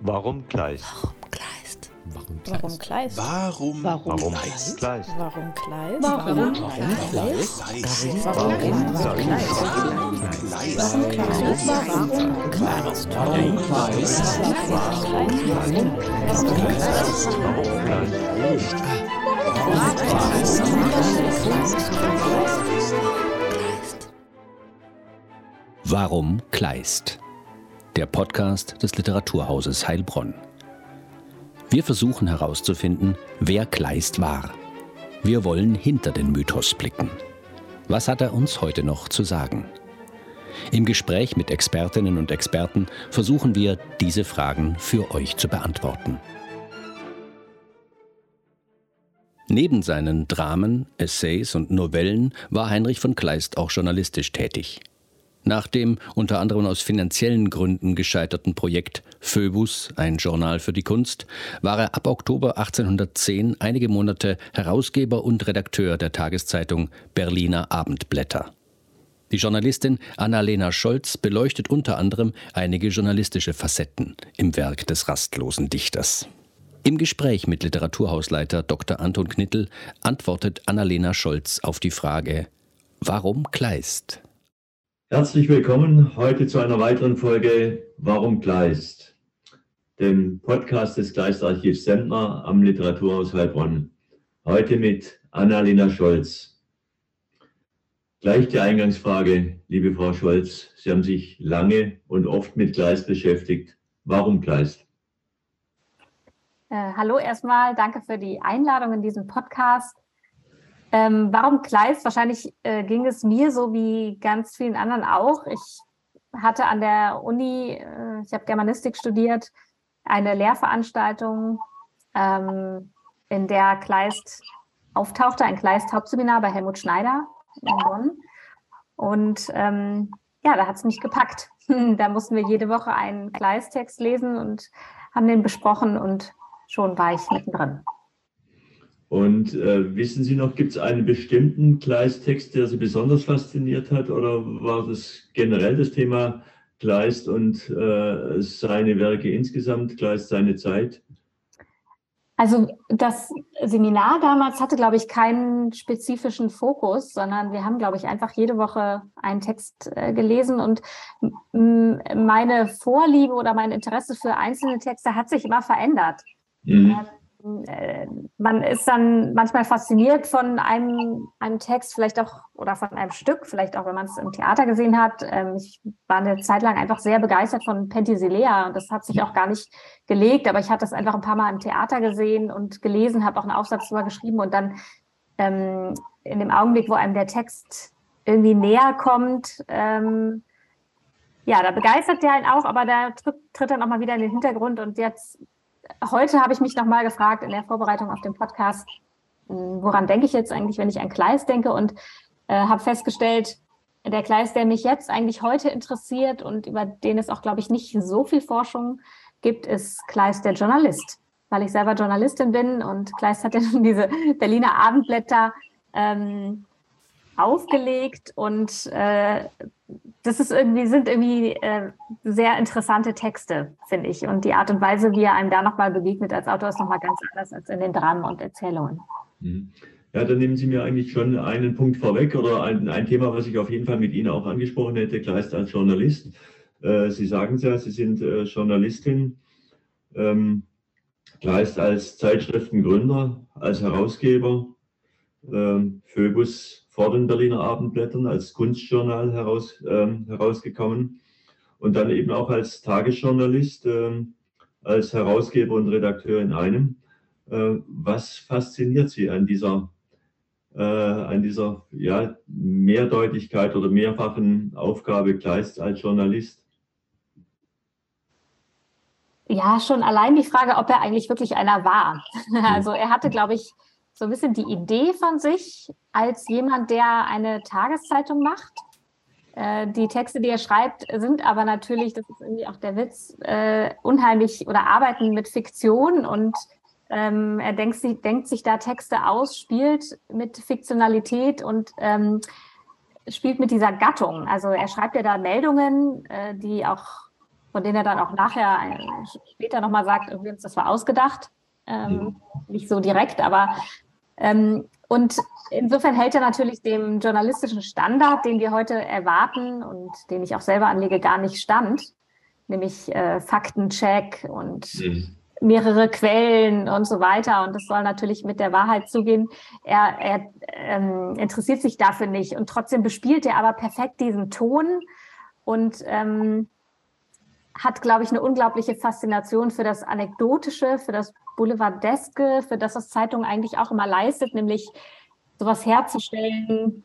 Warum Kleist? Warum Kleist? Warum Kleist? Warum? Warum Kleist? Warum Kleist? Warum Warum Kleist? Kleist? Warum Warum Kleist? Kleist? Warum Kleist? Warum Kleist? Warum Kleist? Warum Kleist? Der Podcast des Literaturhauses Heilbronn. Wir versuchen herauszufinden, wer Kleist war. Wir wollen hinter den Mythos blicken. Was hat er uns heute noch zu sagen? Im Gespräch mit Expertinnen und Experten versuchen wir, diese Fragen für euch zu beantworten. Neben seinen Dramen, Essays und Novellen war Heinrich von Kleist auch journalistisch tätig. Nach dem unter anderem aus finanziellen Gründen gescheiterten Projekt Phoebus, ein Journal für die Kunst, war er ab Oktober 1810 einige Monate Herausgeber und Redakteur der Tageszeitung Berliner Abendblätter. Die Journalistin Annalena Scholz beleuchtet unter anderem einige journalistische Facetten im Werk des rastlosen Dichters. Im Gespräch mit Literaturhausleiter Dr. Anton Knittel antwortet Annalena Scholz auf die Frage, warum Kleist? Herzlich willkommen heute zu einer weiteren Folge Warum Kleist, dem Podcast des Kleistarchivs Sendner am Literaturhaus Heilbronn. Heute mit Annalena Scholz. Gleich die Eingangsfrage, liebe Frau Scholz. Sie haben sich lange und oft mit Kleist beschäftigt. Warum Kleist? Äh, hallo erstmal, danke für die Einladung in diesen Podcast. Ähm, warum Kleist? Wahrscheinlich äh, ging es mir so wie ganz vielen anderen auch. Ich hatte an der Uni, äh, ich habe Germanistik studiert, eine Lehrveranstaltung, ähm, in der Kleist auftauchte, ein Kleist-Hauptseminar bei Helmut Schneider in Bonn. Und ähm, ja, da hat es mich gepackt. da mussten wir jede Woche einen Kleist-Text lesen und haben den besprochen und schon war ich mittendrin. Und äh, wissen Sie noch, gibt es einen bestimmten Kleist-Text, der Sie besonders fasziniert hat? Oder war das generell das Thema Kleist und äh, seine Werke insgesamt, Kleist seine Zeit? Also das Seminar damals hatte, glaube ich, keinen spezifischen Fokus, sondern wir haben, glaube ich, einfach jede Woche einen Text äh, gelesen und meine Vorliebe oder mein Interesse für einzelne Texte hat sich immer verändert. Mhm. Äh, man ist dann manchmal fasziniert von einem, einem Text, vielleicht auch oder von einem Stück, vielleicht auch, wenn man es im Theater gesehen hat. Ähm, ich war eine Zeit lang einfach sehr begeistert von Penthesilea und das hat sich auch gar nicht gelegt, aber ich hatte es einfach ein paar Mal im Theater gesehen und gelesen, habe auch einen Aufsatz darüber geschrieben und dann ähm, in dem Augenblick, wo einem der Text irgendwie näher kommt, ähm, ja, da begeistert der einen auch, aber der tritt, tritt dann auch mal wieder in den Hintergrund und jetzt heute habe ich mich nochmal gefragt in der Vorbereitung auf den Podcast, hm, woran denke ich jetzt eigentlich, wenn ich an Kleist denke? Und äh, habe festgestellt, der Kleist, der mich jetzt eigentlich heute interessiert und über den es auch, glaube ich, nicht so viel Forschung gibt, ist Kleist der Journalist, weil ich selber Journalistin bin und Kleist hat ja diese Berliner Abendblätter ähm, aufgelegt und äh, das ist irgendwie, sind irgendwie äh, sehr interessante Texte, finde ich. Und die Art und Weise, wie er einem da nochmal begegnet als Autor, ist nochmal ganz anders als in den Dramen und Erzählungen. Mhm. Ja, dann nehmen Sie mir eigentlich schon einen Punkt vorweg oder ein, ein Thema, was ich auf jeden Fall mit Ihnen auch angesprochen hätte, Kleist als Journalist. Äh, Sie sagen es ja, Sie sind äh, Journalistin. Ähm, Kleist als Zeitschriftengründer, als Herausgeber, ähm, Phoebus vor den Berliner Abendblättern als Kunstjournal heraus, ähm, herausgekommen und dann eben auch als Tagesjournalist, ähm, als Herausgeber und Redakteur in einem. Äh, was fasziniert Sie an dieser, äh, an dieser ja, Mehrdeutigkeit oder mehrfachen Aufgabe Kleist als Journalist? Ja, schon allein die Frage, ob er eigentlich wirklich einer war. Also er hatte, glaube ich, so ein bisschen die Idee von sich als jemand, der eine Tageszeitung macht. Äh, die Texte, die er schreibt, sind aber natürlich, das ist irgendwie auch der Witz, äh, unheimlich oder arbeiten mit Fiktion und ähm, er denkt, sich, denkt sich da Texte aus, spielt mit Fiktionalität und ähm, spielt mit dieser Gattung. Also er schreibt ja da Meldungen, äh, die auch von denen er dann auch nachher äh, später nochmal sagt, übrigens, das war ausgedacht. Ähm, nicht so direkt, aber und insofern hält er natürlich dem journalistischen Standard, den wir heute erwarten und den ich auch selber anlege, gar nicht stand, nämlich äh, Faktencheck und mhm. mehrere Quellen und so weiter. Und das soll natürlich mit der Wahrheit zugehen. Er, er ähm, interessiert sich dafür nicht und trotzdem bespielt er aber perfekt diesen Ton und ähm, hat, glaube ich, eine unglaubliche Faszination für das Anekdotische, für das Boulevardeske, für das, was Zeitung eigentlich auch immer leistet, nämlich sowas herzustellen,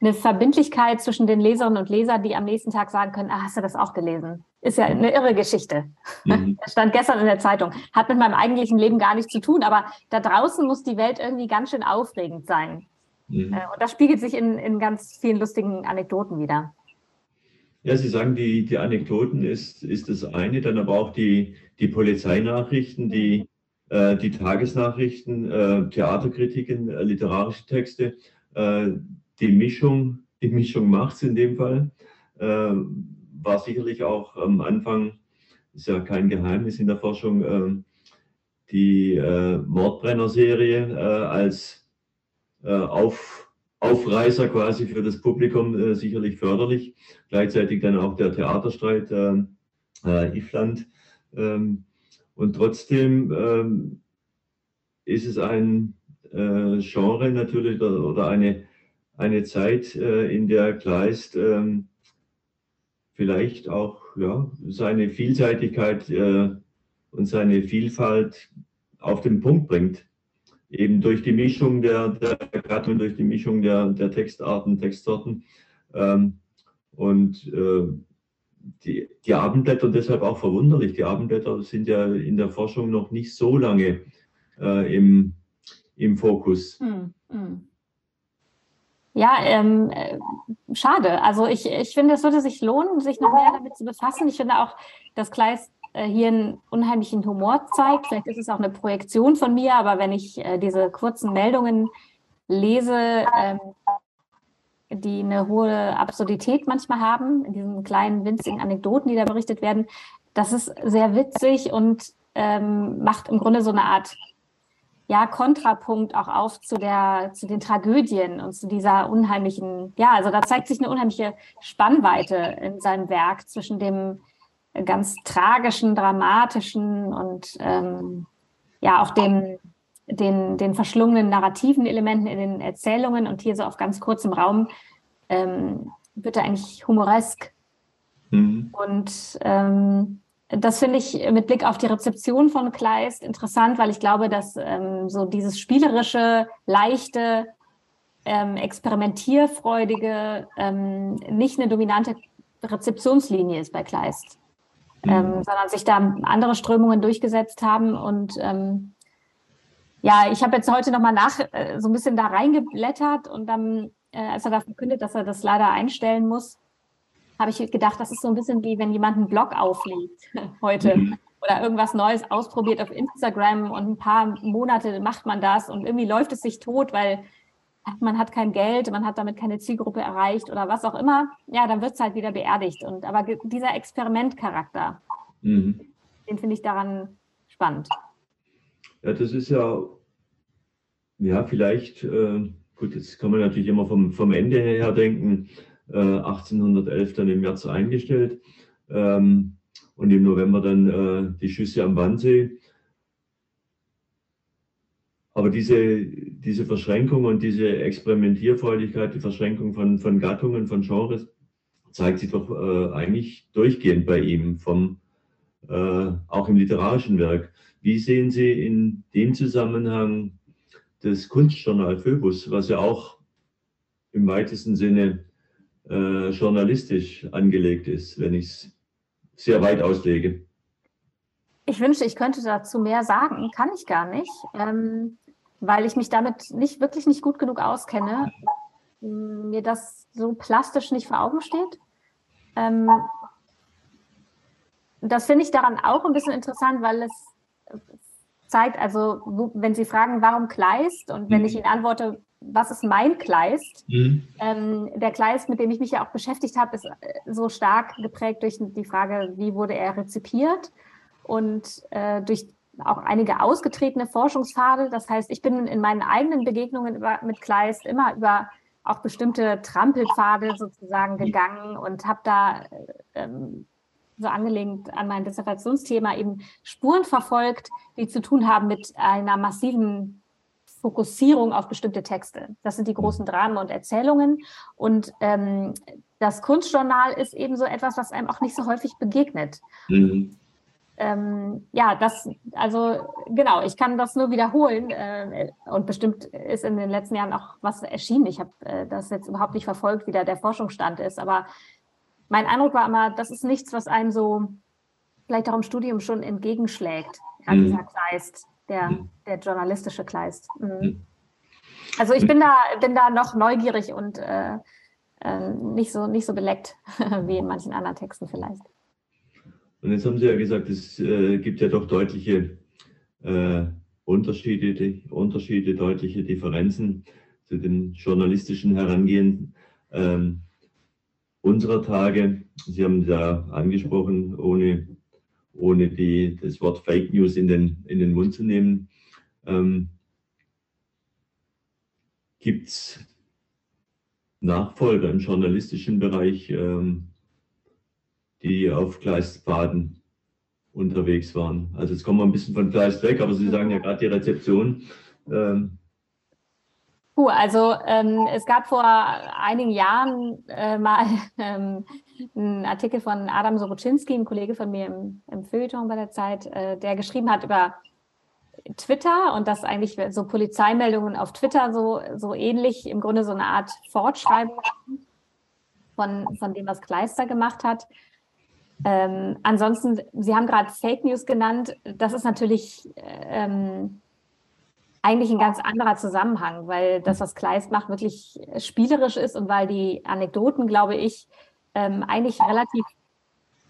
eine Verbindlichkeit zwischen den Leserinnen und Lesern, die am nächsten Tag sagen können, ah, hast du das auch gelesen? Ist ja eine irre Geschichte. Mhm. Das stand gestern in der Zeitung. Hat mit meinem eigentlichen Leben gar nichts zu tun, aber da draußen muss die Welt irgendwie ganz schön aufregend sein. Mhm. Äh, und das spiegelt sich in, in ganz vielen lustigen Anekdoten wieder. Ja, Sie sagen, die, die Anekdoten ist, ist das eine, dann aber auch die, die Polizeinachrichten, die, äh, die Tagesnachrichten, äh, Theaterkritiken, äh, literarische Texte, äh, die Mischung, die Mischung macht es in dem Fall, äh, war sicherlich auch am Anfang, ist ja kein Geheimnis in der Forschung, äh, die Mordbrenner-Serie als auf Aufreißer quasi für das Publikum äh, sicherlich förderlich. Gleichzeitig dann auch der Theaterstreit äh, äh, Ifland. Ähm, und trotzdem ähm, ist es ein äh, Genre natürlich oder eine, eine Zeit, äh, in der Kleist ähm, vielleicht auch ja, seine Vielseitigkeit äh, und seine Vielfalt auf den Punkt bringt eben durch die Mischung der, der Gattungen, durch die Mischung der, der Textarten, Textsorten. Ähm, und äh, die, die Abendblätter, deshalb auch verwunderlich, die Abendblätter sind ja in der Forschung noch nicht so lange äh, im, im Fokus. Hm, hm. Ja, ähm, äh, schade. Also ich, ich finde, es würde sich lohnen, sich noch mehr damit zu befassen. Ich finde auch, dass Kleist hier einen unheimlichen Humor zeigt. Vielleicht ist es auch eine Projektion von mir, aber wenn ich äh, diese kurzen Meldungen lese, ähm, die eine hohe Absurdität manchmal haben, in diesen kleinen winzigen Anekdoten, die da berichtet werden, das ist sehr witzig und ähm, macht im Grunde so eine Art ja, Kontrapunkt auch auf zu der, zu den Tragödien und zu dieser unheimlichen, ja, also da zeigt sich eine unheimliche Spannweite in seinem Werk zwischen dem ganz tragischen, dramatischen und ähm, ja auch dem, den, den verschlungenen narrativen Elementen in den Erzählungen und hier so auf ganz kurzem Raum ähm, wird er eigentlich humoresk. Mhm. Und ähm, das finde ich mit Blick auf die Rezeption von Kleist interessant, weil ich glaube, dass ähm, so dieses spielerische, leichte, ähm, experimentierfreudige ähm, nicht eine dominante Rezeptionslinie ist bei Kleist ähm, mhm. sondern sich da andere Strömungen durchgesetzt haben. Und ähm, ja, ich habe jetzt heute nochmal nach äh, so ein bisschen da reingeblättert und dann, äh, als er da verkündet, dass er das leider einstellen muss, habe ich gedacht, das ist so ein bisschen wie wenn jemand einen Blog auflegt heute mhm. oder irgendwas Neues ausprobiert auf Instagram und ein paar Monate macht man das und irgendwie läuft es sich tot, weil man hat kein Geld, man hat damit keine Zielgruppe erreicht oder was auch immer, ja, dann wird es halt wieder beerdigt. Und aber dieser Experimentcharakter, mhm. den finde ich daran spannend. Ja, das ist ja, ja, vielleicht, äh, gut, jetzt kann man natürlich immer vom, vom Ende her denken, äh, 1811 dann im März eingestellt ähm, und im November dann äh, die Schüsse am Wannsee. Aber diese, diese Verschränkung und diese Experimentierfreudigkeit, die Verschränkung von, von Gattungen, von Genres, zeigt sich doch äh, eigentlich durchgehend bei ihm, vom, äh, auch im literarischen Werk. Wie sehen Sie in dem Zusammenhang das Kunstjournal Phoebus, was ja auch im weitesten Sinne äh, journalistisch angelegt ist, wenn ich es sehr weit auslege? Ich wünschte, ich könnte dazu mehr sagen, kann ich gar nicht. Ähm, weil ich mich damit nicht wirklich nicht gut genug auskenne, mir das so plastisch nicht vor Augen steht. Ähm, das finde ich daran auch ein bisschen interessant, weil es zeigt, also wo, wenn Sie fragen, warum Kleist und wenn ich mhm. Ihnen antworte, was ist mein Kleist? Mhm. Ähm, der Kleist, mit dem ich mich ja auch beschäftigt habe, ist äh, so stark geprägt durch die Frage, wie wurde er rezipiert und äh, durch auch einige ausgetretene Forschungspfade. Das heißt, ich bin in meinen eigenen Begegnungen über, mit Kleist immer über auch bestimmte Trampelpfade sozusagen gegangen und habe da ähm, so angelehnt an mein Dissertationsthema eben Spuren verfolgt, die zu tun haben mit einer massiven Fokussierung auf bestimmte Texte. Das sind die großen Dramen und Erzählungen. Und ähm, das Kunstjournal ist eben so etwas, was einem auch nicht so häufig begegnet. Mhm. Ähm, ja, das, also genau, ich kann das nur wiederholen äh, und bestimmt ist in den letzten Jahren auch was erschienen. Ich habe äh, das jetzt überhaupt nicht verfolgt, wie da der Forschungsstand ist, aber mein Eindruck war immer, das ist nichts, was einem so vielleicht auch im Studium schon entgegenschlägt, mhm. dieser Kleist der, mhm. der journalistische Kleist. Mhm. mhm. Also ich bin da, bin da noch neugierig und äh, äh, nicht, so, nicht so beleckt wie in manchen anderen Texten vielleicht. Und jetzt haben Sie ja gesagt, es äh, gibt ja doch deutliche äh, Unterschiede, die, Unterschiede, deutliche Differenzen zu den journalistischen Herangehen ähm, unserer Tage. Sie haben da angesprochen, ohne ohne die, das Wort Fake News in den, in den Mund zu nehmen. Ähm, Gibt es Nachfolger im journalistischen Bereich, ähm, die auf Gleispfaden unterwegs waren? Also jetzt kommen wir ein bisschen von Gleis weg, aber Sie sagen ja gerade die Rezeption. Ähm, Puh, also ähm, es gab vor einigen Jahren äh, mal ähm, einen Artikel von Adam Soroczynski, ein Kollege von mir im, im Feuilleton bei der Zeit, äh, der geschrieben hat über Twitter und dass eigentlich so Polizeimeldungen auf Twitter so, so ähnlich im Grunde so eine Art Fortschreibung von, von dem, was Kleister gemacht hat. Ähm, ansonsten, Sie haben gerade Fake News genannt. Das ist natürlich ähm, eigentlich ein ganz anderer Zusammenhang, weil das, was Kleist macht, wirklich spielerisch ist und weil die Anekdoten, glaube ich, ähm, eigentlich relativ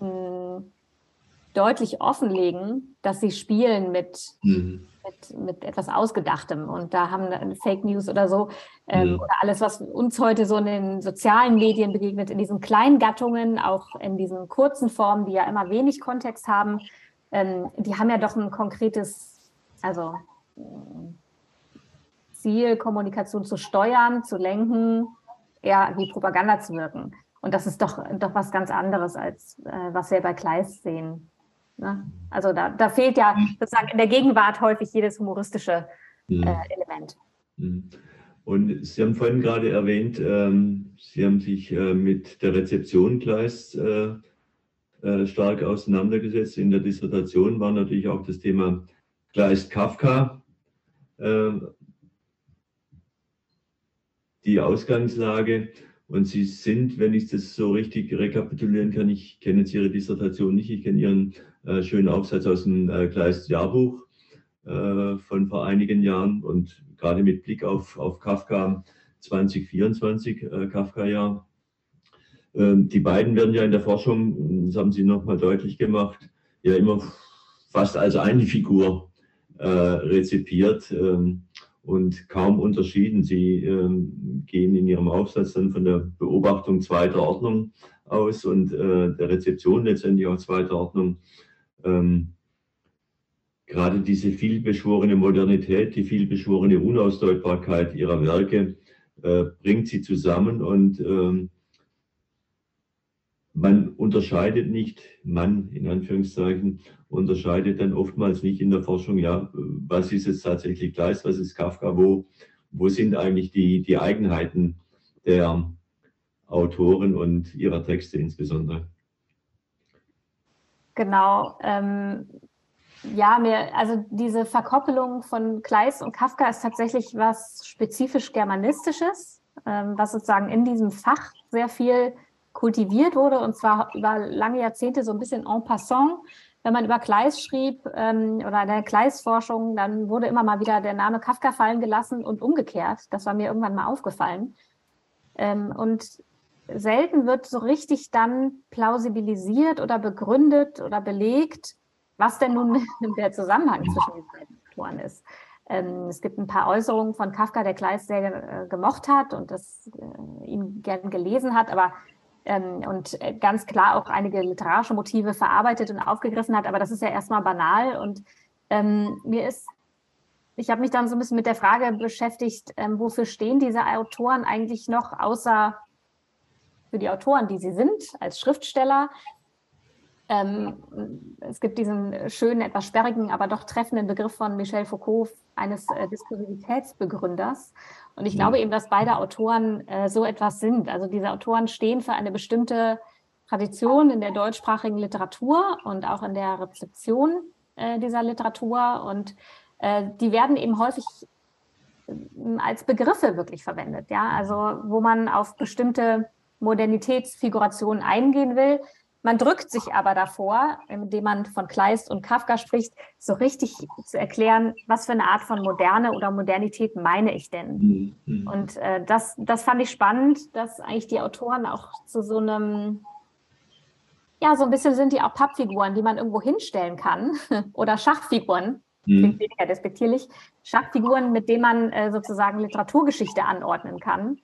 mh, hm, deutlich offenlegen, dass sie spielen mit, mhm. mit, mit, etwas Ausgedachtem. Und da haben Fake News oder so, ähm, mhm. oder alles, was uns heute so in den sozialen Medien begegnet, in diesen kleinen Gattungen, auch in diesen kurzen Formen, die ja immer wenig Kontext haben, ähm, die haben ja doch ein konkretes, also Ziel, Kommunikation zu steuern, zu lenken, eher wie Propaganda zu wirken. Und das ist doch, doch was ganz anderes, als äh, was wir bei Kleist sehen. Ne? Also da, da fehlt ja sozusagen in der Gegenwart häufig jedes humoristische äh, mhm. Element. Mhm. Und Sie haben vorhin gerade erwähnt, ähm, Sie haben sich äh, mit der Rezeption Kleist äh, äh, stark auseinandergesetzt. In der Dissertation war natürlich auch das Thema Kleist Kafka äh, die Ausgangslage. Und Sie sind, wenn ich das so richtig rekapitulieren kann, ich kenne jetzt Ihre Dissertation nicht, ich kenne Ihren äh, schönen Aufsatz aus dem äh, Kleist-Jahrbuch äh, von vor einigen Jahren und gerade mit Blick auf, auf Kafka 2024, äh, Kafka-Jahr. Ähm, die beiden werden ja in der Forschung, das haben Sie nochmal deutlich gemacht, ja immer fast als eine Figur äh, rezipiert. Ähm, und kaum unterschieden. Sie ähm, gehen in Ihrem Aufsatz dann von der Beobachtung zweiter Ordnung aus und äh, der Rezeption letztendlich auch zweiter Ordnung. Ähm, gerade diese vielbeschworene Modernität, die vielbeschworene Unausdeutbarkeit ihrer Werke äh, bringt sie zusammen und ähm, man unterscheidet nicht, man in Anführungszeichen, unterscheidet dann oftmals nicht in der Forschung, ja, was ist jetzt tatsächlich Kleist, was ist Kafka, wo, wo sind eigentlich die, die Eigenheiten der Autoren und ihrer Texte insbesondere. Genau. Ähm, ja, mir, also diese Verkoppelung von Kleist und Kafka ist tatsächlich was spezifisch Germanistisches, ähm, was sozusagen in diesem Fach sehr viel kultiviert wurde und zwar über lange Jahrzehnte so ein bisschen en passant. Wenn man über Kleist schrieb ähm, oder in der Kleist-Forschung, dann wurde immer mal wieder der Name Kafka fallen gelassen und umgekehrt. Das war mir irgendwann mal aufgefallen. Ähm, und selten wird so richtig dann plausibilisiert oder begründet oder belegt, was denn nun der Zusammenhang zwischen den beiden Autoren ist. Ähm, es gibt ein paar Äußerungen von Kafka, der Kleist sehr äh, gemocht hat und das äh, ihn gern gelesen hat, aber und äh, ganz klar auch einige literarische Motive verarbeitet und aufgegriffen hat. Aber das ist ja erstmal banal und ähm, mir ist ich habe mich dann so ein bisschen mit der Frage beschäftigt, ähm, wofür stehen diese Autoren eigentlich noch, außer für die Autoren, die sie sind, als Schriftsteller. Ähm, es gibt diesen schönen, etwas sperrigen, aber doch treffenden Begriff von Michel Foucault, eines äh, Diskursivitätsbegründers. Und ich glaube eben, dass beide Autoren äh, so etwas sind. Also diese Autoren stehen für eine bestimmte Tradition in der deutschsprachigen Literatur und auch in der Rezeption äh, dieser Literatur. Und äh, die werden eben häufig ähm, als Begriffe wirklich verwendet. Ja, also wo man auf bestimmte Modernitätsfigurationen eingehen will. Man drückt sich aber davor, indem man von Kleist und Kafka spricht, so richtig zu erklären, was für eine Art von Moderne oder Modernität meine ich denn. Mhm. Und äh, das, das fand ich spannend, dass eigentlich die Autoren auch zu so einem, ja, so ein bisschen sind die auch Pappfiguren, die man irgendwo hinstellen kann oder Schachfiguren, mhm. klingt weniger despektierlich, Schachfiguren, mit denen man äh, sozusagen Literaturgeschichte anordnen kann.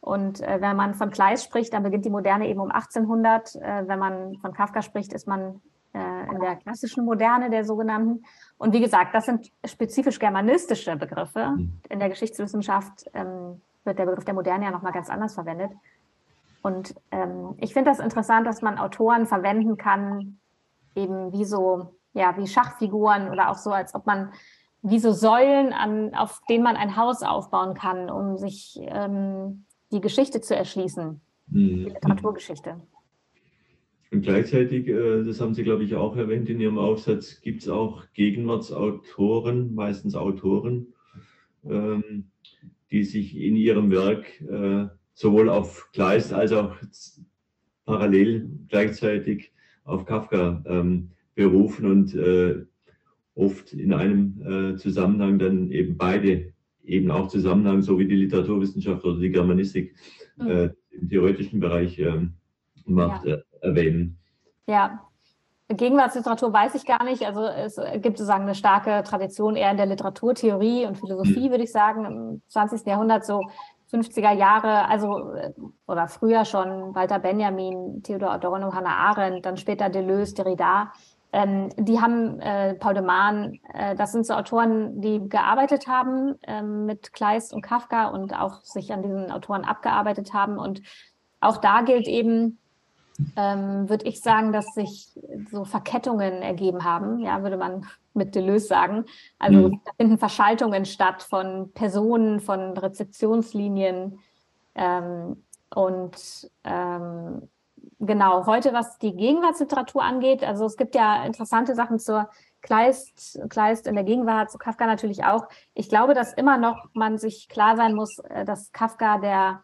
Und äh, wenn man von Kleist spricht, dann beginnt die Moderne eben um 1800. Äh, wenn man von Kafka spricht, ist man äh, in der klassischen Moderne der sogenannten. Und wie gesagt, das sind spezifisch germanistische Begriffe. Mhm. In der Geschichtswissenschaft ähm, wird der Begriff der Moderne ja nochmal ganz anders verwendet. Und ähm, ich finde das interessant, dass man Autoren verwenden kann, eben wie so, ja, wie Schachfiguren oder auch so, als ob man wie so Säulen, an, auf denen man ein Haus aufbauen kann, um sich ähm, die Geschichte zu erschließen, mhm. die Literaturgeschichte. Und gleichzeitig, äh, das haben Sie, glaube ich, auch erwähnt in Ihrem Aufsatz, gibt es auch Gegenwartsautoren, meistens Autoren, ähm, die sich in ihrem Werk äh, sowohl auf Kleist als auch parallel gleichzeitig auf Kafka ähm, berufen und äh, oft in einem Zusammenhang dann eben beide eben auch Zusammenhang, so wie die Literaturwissenschaft oder die Germanistik mhm. äh, im theoretischen Bereich äh, macht, ja. äh, erwähnen. Ja, Gegenwartsliteratur weiß ich gar nicht. Also es gibt sozusagen eine starke Tradition eher in der Literaturtheorie und Philosophie, mhm. würde ich sagen, im 20. Jahrhundert so 50er Jahre, also äh, oder früher schon Walter Benjamin, Theodor Adorno, Hannah Arendt, dann später Deleuze, Derrida. Ähm, die haben äh, Paul de Man, äh, das sind so Autoren, die gearbeitet haben ähm, mit Kleist und Kafka und auch sich an diesen Autoren abgearbeitet haben. Und auch da gilt eben, ähm, würde ich sagen, dass sich so Verkettungen ergeben haben, ja, würde man mit Deleuze sagen. Also mhm. da finden Verschaltungen statt von Personen, von Rezeptionslinien. Ähm, und ähm, genau, heute, was die Gegenwartsliteratur angeht, also es gibt ja interessante Sachen zur Kleist, Kleist in der Gegenwart, zu Kafka natürlich auch. Ich glaube, dass immer noch man sich klar sein muss, äh, dass Kafka der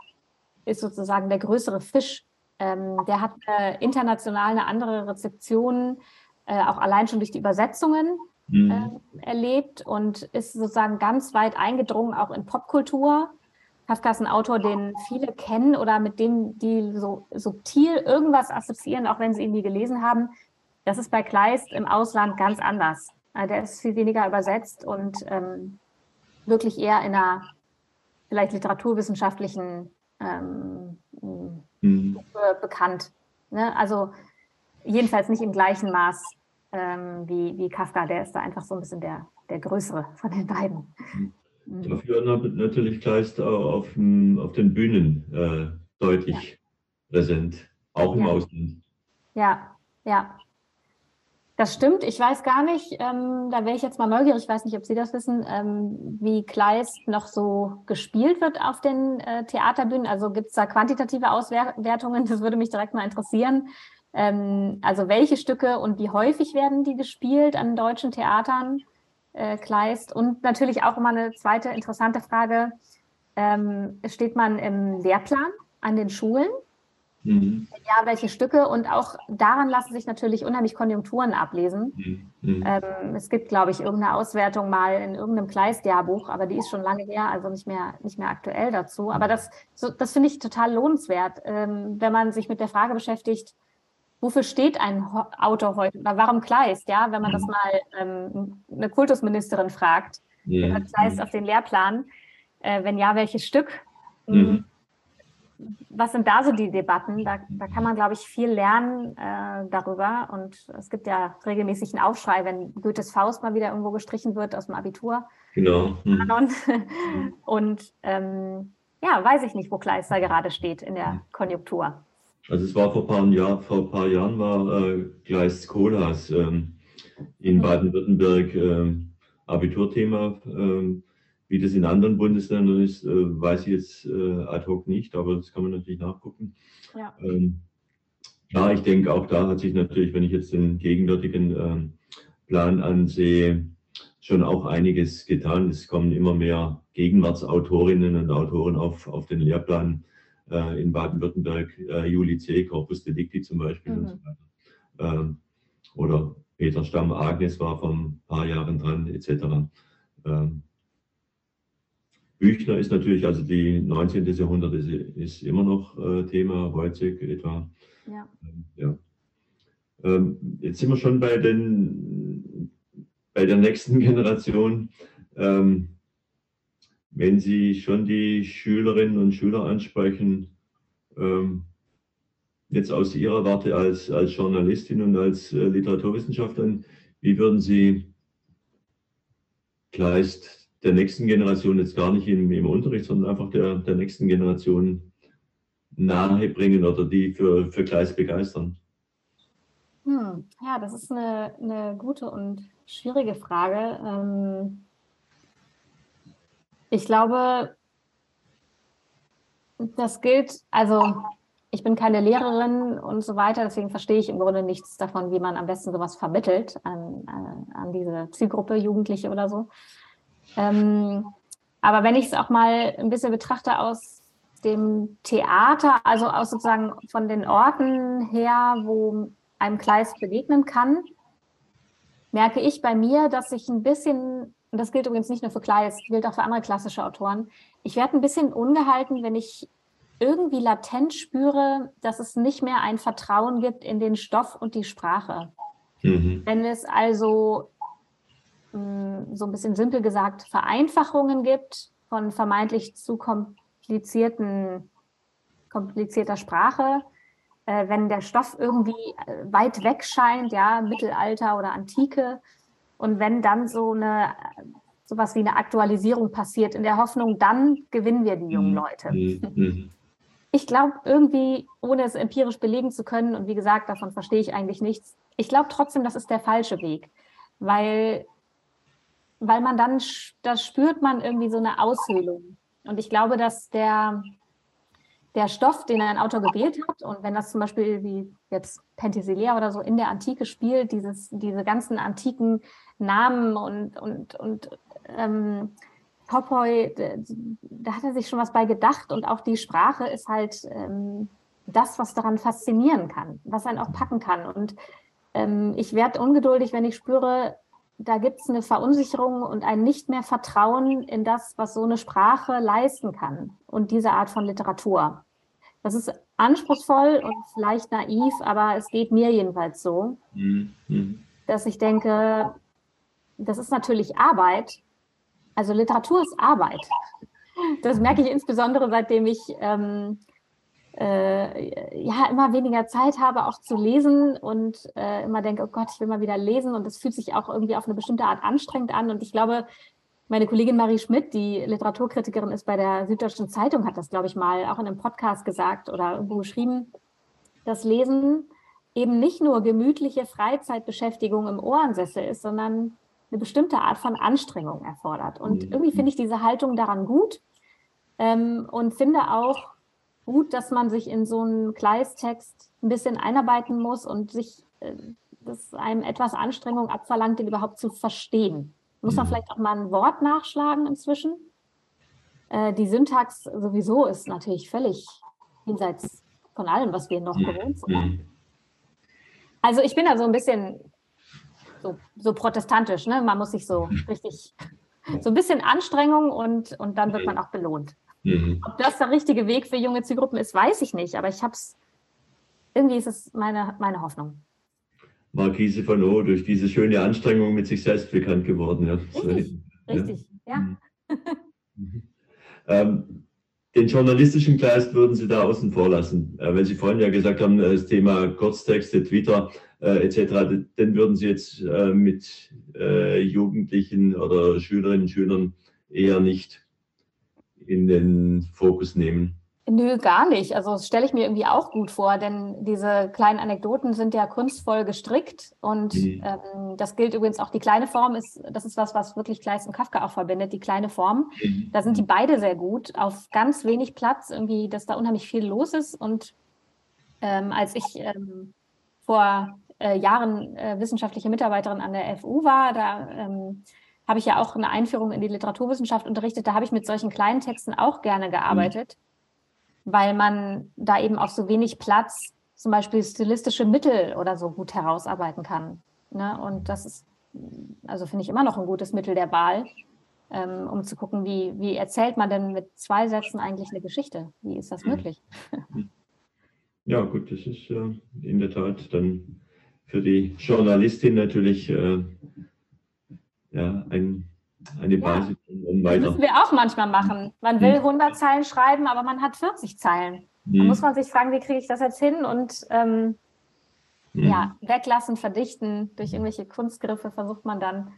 ist sozusagen der größere Fisch. Ähm, der hat äh, international eine andere Rezeption, äh, auch allein schon durch die Übersetzungen mhm. äh, erlebt und ist sozusagen ganz weit eingedrungen auch in Popkultur. Kafka ist ein Autor, den viele kennen oder mit dem die so subtil irgendwas assoziieren, auch wenn sie ihn nie gelesen haben. Das ist bei Kleist im Ausland ganz anders. Also der ist viel weniger übersetzt und ähm, wirklich eher in einer vielleicht literaturwissenschaftlichen ähm, mhm. bekannt. Ne? Also jedenfalls nicht im gleichen Maß ähm, wie, wie Kafka. Der ist da einfach so ein bisschen der, der größere von den beiden. Mhm. Mhm. Dafür natürlich Kleist auf, auf den Bühnen äh, deutlich ja. präsent, auch im ja. Ausland. Ja, ja. Das stimmt. Ich weiß gar nicht, ähm, da wäre ich jetzt mal neugierig, ich weiß nicht, ob Sie das wissen, ähm, wie Kleist noch so gespielt wird auf den äh, Theaterbühnen. Also gibt es da quantitative Auswertungen? Das würde mich direkt mal interessieren. Ähm, also welche Stücke und wie häufig werden die gespielt an deutschen Theatern? Äh, Kleist. Und natürlich auch immer eine zweite interessante Frage, ähm, steht man im Lehrplan an den Schulen? Mhm. Ja, welche Stücke? Und auch daran lassen sich natürlich unheimlich Konjunkturen ablesen. Mhm. mhm. Ähm, es gibt, glaube ich, irgendeine Auswertung mal in irgendeinem Kleist-Jahrbuch, aber die ist schon lange her, also nicht mehr, nicht mehr aktuell dazu. Aber das, so, das finde ich total lohnenswert, ähm, wenn man sich mit der Frage beschäftigt, wofür steht ein Autor heute oder warum Kleist, ja, wenn man das mhm. mal ähm, eine Kultusministerin fragt, Mhm. Gehört Kleist auf den Lehrplan? Äh, wenn ja, welches Stück? Mhm. Was sind da so die Debatten? Da, da kann man, glaube ich, viel lernen äh, darüber. Und es gibt ja regelmäßig einen Aufschrei, wenn Goethes Faust mal wieder irgendwo gestrichen wird aus dem Abitur. Genau. Mhm. Kanon. Und ähm, ja, weiß ich nicht, wo Kleist da gerade steht in der Konjunktur. Also es war vor ein paar, Jahr, vor ein paar Jahren war äh, Kleist Kohlhaas ähm, in Mhm. Baden-Württemberg ähm, Abiturthema. Ähm, wie das in anderen Bundesländern ist, äh, weiß ich jetzt äh, ad hoc nicht, aber das kann man natürlich nachgucken. Ja. Ähm, ja, ich denke, auch da hat sich natürlich, wenn ich jetzt den gegenwärtigen ähm, Plan ansehe, schon auch einiges getan. Es kommen immer mehr Gegenwartsautorinnen und Autoren auf, auf den Lehrplan äh, in Baden-Württemberg, äh, Juli C., Corpus Delicti zum Beispiel und Mhm. so weiter. Ähm, oder Peter Stamm, Agnes war vor ein paar Jahren dran, etc. Ähm, Büchner ist natürlich, also die 19. Jahrhundert ist, ist immer noch äh, Thema, Wojcik etwa. Ja. Ähm, ja. Ähm, jetzt sind wir schon bei, den, bei der nächsten Generation. Ähm, wenn Sie schon die Schülerinnen und Schüler ansprechen, ähm, jetzt aus Ihrer Warte als, als Journalistin und als äh, Literaturwissenschaftlerin, wie würden Sie Kleist der nächsten Generation jetzt gar nicht im, im Unterricht, sondern einfach der, der nächsten Generation nahebringen oder die für, für Kleist begeistern? Hm, ja, das ist eine, eine gute und schwierige Frage. Ähm, ich glaube, das gilt, also ich bin keine Lehrerin und so weiter, deswegen verstehe ich im Grunde nichts davon, wie man am besten sowas vermittelt an, an, an diese Zielgruppe, Jugendliche oder so. Ähm, aber wenn ich es auch mal ein bisschen betrachte aus dem Theater, also aus sozusagen von den Orten her, wo einem Kleist begegnen kann, merke ich bei mir, dass ich ein bisschen, und das gilt übrigens nicht nur für Kleist, gilt auch für andere klassische Autoren, ich werde ein bisschen ungehalten, wenn ich irgendwie latent spüre, dass es nicht mehr ein Vertrauen gibt in den Stoff und die Sprache. Mhm. Wenn es also mh, so ein bisschen simpel gesagt Vereinfachungen gibt von vermeintlich zu komplizierten, komplizierter Sprache, äh, wenn der Stoff irgendwie äh, weit weg scheint, ja, Mittelalter oder Antike, und wenn dann so eine sowas wie eine Aktualisierung passiert, in der Hoffnung, dann gewinnen wir die jungen Leute. Mhm. Mhm. Ich glaube irgendwie, ohne es empirisch belegen zu können, und wie gesagt, davon verstehe ich eigentlich nichts, ich glaube trotzdem, das ist der falsche Weg, weil, weil man dann, da spürt man irgendwie so eine Aushöhlung. Und ich glaube, dass der, der Stoff, den ein Autor gewählt hat, und wenn das zum Beispiel wie jetzt Penthesilea oder so in der Antike spielt, dieses, diese ganzen antiken Namen und, und, und ähm, Popoi, d- da hat er sich schon was bei gedacht und auch die Sprache ist halt ähm, das, was daran faszinieren kann, was einen auch packen kann. Und ähm, ich werde ungeduldig, wenn ich spüre, da gibt es eine Verunsicherung und ein nicht mehr Vertrauen in das, was so eine Sprache leisten kann und diese Art von Literatur. Das ist anspruchsvoll und vielleicht naiv, aber es geht mir jedenfalls so. Mhm. dass ich denke, das ist natürlich Arbeit. Also Literatur ist Arbeit. Das merke ich insbesondere, seitdem ich ähm, äh, ja immer weniger Zeit habe, auch zu lesen und äh, immer denke, oh Gott, ich will mal wieder lesen und es fühlt sich auch irgendwie auf eine bestimmte Art anstrengend an. Und ich glaube, meine Kollegin Marie Schmidt, die Literaturkritikerin ist bei der Süddeutschen Zeitung, hat das, glaube ich, mal auch in einem Podcast gesagt oder irgendwo geschrieben, dass Lesen eben nicht nur gemütliche Freizeitbeschäftigung im Ohrensessel ist, sondern eine bestimmte Art von Anstrengung erfordert. Und Mhm. irgendwie finde ich diese Haltung daran gut ähm, und finde auch gut, dass man sich in so einen Kleistext ein bisschen einarbeiten muss und sich äh, das einem etwas Anstrengung abverlangt, den überhaupt zu verstehen. Muss man Mhm. vielleicht auch mal ein Wort nachschlagen inzwischen? Äh, die Syntax sowieso ist natürlich völlig jenseits von allem, was wir noch gewohnt sind. Mhm. Also ich bin da so ein bisschen so, so protestantisch, ne? Man muss sich so richtig, so ein bisschen Anstrengung und, und dann wird man auch belohnt. Mhm. Ob das der richtige Weg für junge Zielgruppen ist, weiß ich nicht, aber ich habe es, irgendwie ist es meine, meine Hoffnung. Marquise von O durch diese schöne Anstrengung mit sich selbst bekannt geworden. Ja. So, Richtig. ja. Mhm. Mhm. ähm, den journalistischen Kleist würden Sie da außen vor lassen, äh, weil Sie vorhin ja gesagt haben, äh, das Thema Kurztexte, Twitter äh, etc., den würden Sie jetzt äh, mit äh, Jugendlichen oder Schülerinnen und Schülern eher nicht in den Fokus nehmen. Nö, gar nicht. Also das stelle ich mir irgendwie auch gut vor, denn diese kleinen Anekdoten sind ja kunstvoll gestrickt und mhm. ähm, das gilt übrigens auch die kleine Form ist, das ist was, was wirklich Kleist und Kafka auch verbindet, die kleine Form. Mhm. Da sind die beide sehr gut, auf ganz wenig Platz, irgendwie, dass da unheimlich viel los ist und ähm, als ich ähm, vor äh, Jahren äh, wissenschaftliche Mitarbeiterin an der FU war, da ähm, habe ich ja auch eine Einführung in die Literaturwissenschaft unterrichtet, da habe ich mit solchen kleinen Texten auch gerne gearbeitet. Mhm weil man da eben auf so wenig Platz zum Beispiel stilistische Mittel oder so gut herausarbeiten kann. Ne? Und das ist, also finde ich immer noch ein gutes Mittel der Wahl, ähm, um zu gucken, wie, wie erzählt man denn mit zwei Sätzen eigentlich eine Geschichte? Wie ist das möglich? Ja, gut, das ist äh, in der Tat dann für die Journalistin natürlich äh, ja, ein eine Basis ja. und weiter. Das müssen wir auch manchmal machen. Man will 100 hm. Zeilen schreiben, aber man hat 40 Zeilen. Da hm. muss man sich fragen, wie kriege ich das jetzt hin? Und ähm, hm. ja, weglassen, verdichten, durch irgendwelche Kunstgriffe versucht man dann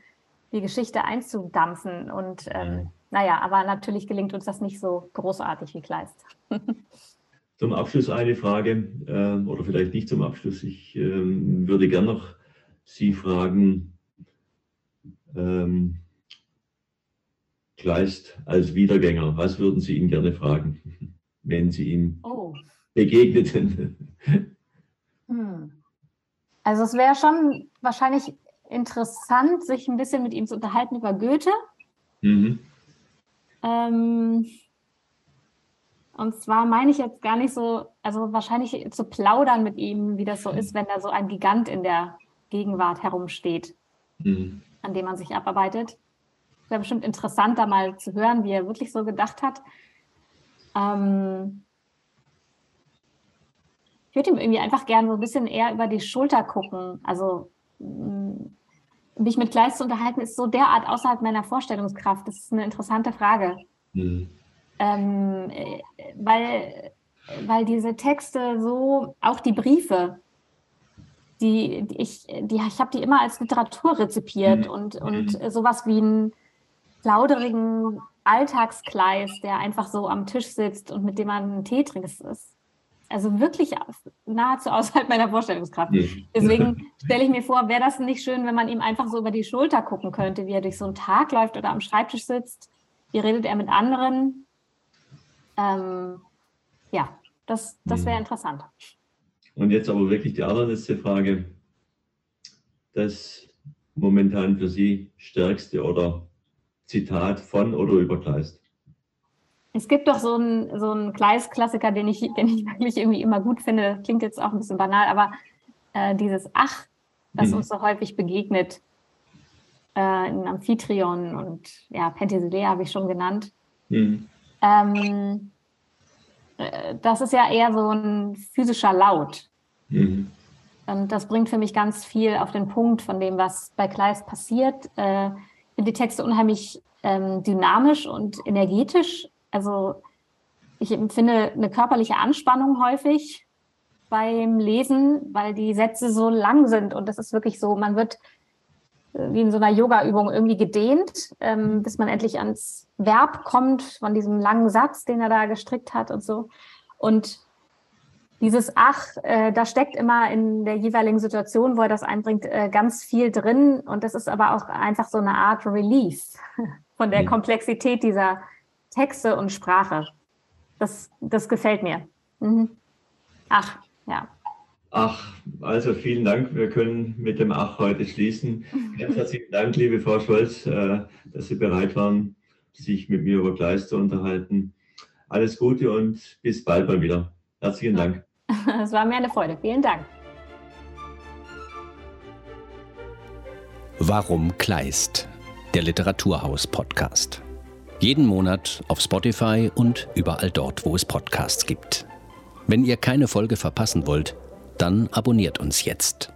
die Geschichte einzudampfen. Und ähm, naja, aber natürlich gelingt uns das nicht so großartig wie Kleist. Zum Abschluss eine Frage, äh, oder vielleicht nicht zum Abschluss. Ich äh, würde gerne noch Sie fragen, ähm, Kleist als Wiedergänger, was würden Sie ihn gerne fragen, wenn Sie ihm oh. begegneten? Hm. Also es wäre schon wahrscheinlich interessant, sich ein bisschen mit ihm zu unterhalten über Goethe. Mhm. Ähm, und zwar meine ich jetzt gar nicht so, also wahrscheinlich zu plaudern mit ihm, wie das so ist, wenn da so ein Gigant in der Gegenwart herumsteht, mhm. an dem man sich abarbeitet wäre bestimmt interessant, da mal zu hören, wie er wirklich so gedacht hat. Ähm ich würde ihm irgendwie einfach gerne so ein bisschen eher über die Schulter gucken. Also mm, mich mit Kleist zu unterhalten, ist so derart außerhalb meiner Vorstellungskraft. Das ist eine interessante Frage. Mhm. Ähm, äh, weil, weil diese Texte so, auch die Briefe, die, die ich, die, ich habe die immer als Literatur rezipiert mhm. und, und mhm. sowas wie ein plauderigen Alltagskleis, der einfach so am Tisch sitzt und mit dem man einen Tee trinkt. Das ist also wirklich nahezu außerhalb meiner Vorstellungskraft. Deswegen stelle ich mir vor, wäre das nicht schön, wenn man ihm einfach so über die Schulter gucken könnte, wie er durch so einen Tag läuft oder am Schreibtisch sitzt. Wie redet er mit anderen? Ähm, ja, das, das wäre mhm. interessant. Und jetzt aber wirklich die allerletzte Frage. Das momentan für Sie stärkste oder Zitat von oder über Kleist? Es gibt doch so einen, so einen Kleist-Klassiker, den ich, den ich wirklich irgendwie immer gut finde. Klingt jetzt auch ein bisschen banal, aber äh, dieses Ach, das mhm. uns so häufig begegnet, äh, in Amphitryon und ja, Penthesilea habe ich schon genannt. Mhm. Ähm, äh, das ist ja eher so ein physischer Laut. Mhm. Und das bringt für mich ganz viel auf den Punkt von dem, was bei Kleist passiert. Äh, finde die Texte unheimlich ähm, dynamisch und energetisch. Also ich empfinde eine körperliche Anspannung häufig beim Lesen, weil die Sätze so lang sind und das ist wirklich so, man wird wie in so einer Yoga-Übung irgendwie gedehnt, ähm, bis man endlich ans Verb kommt von diesem langen Satz, den er da gestrickt hat und so. Und dieses Ach, äh, da steckt immer in der jeweiligen Situation, wo er das einbringt, äh, ganz viel drin. Und das ist aber auch einfach so eine Art Relief von der mhm. Komplexität dieser Texte und Sprache. Das, das gefällt mir. Mhm. Ach, ja. Ach, also vielen Dank. Wir können mit dem Ach heute schließen. Ganz herzlichen Dank, liebe Frau Scholz, äh, dass Sie bereit waren, sich mit mir über Gleis zu unterhalten. Alles Gute und bis bald mal wieder. Herzlichen Dank. Es war mir eine Freude. Vielen Dank. Warum Kleist? Der Literaturhaus-Podcast. Jeden Monat auf Spotify und überall dort, wo es Podcasts gibt. Wenn ihr keine Folge verpassen wollt, dann abonniert uns jetzt.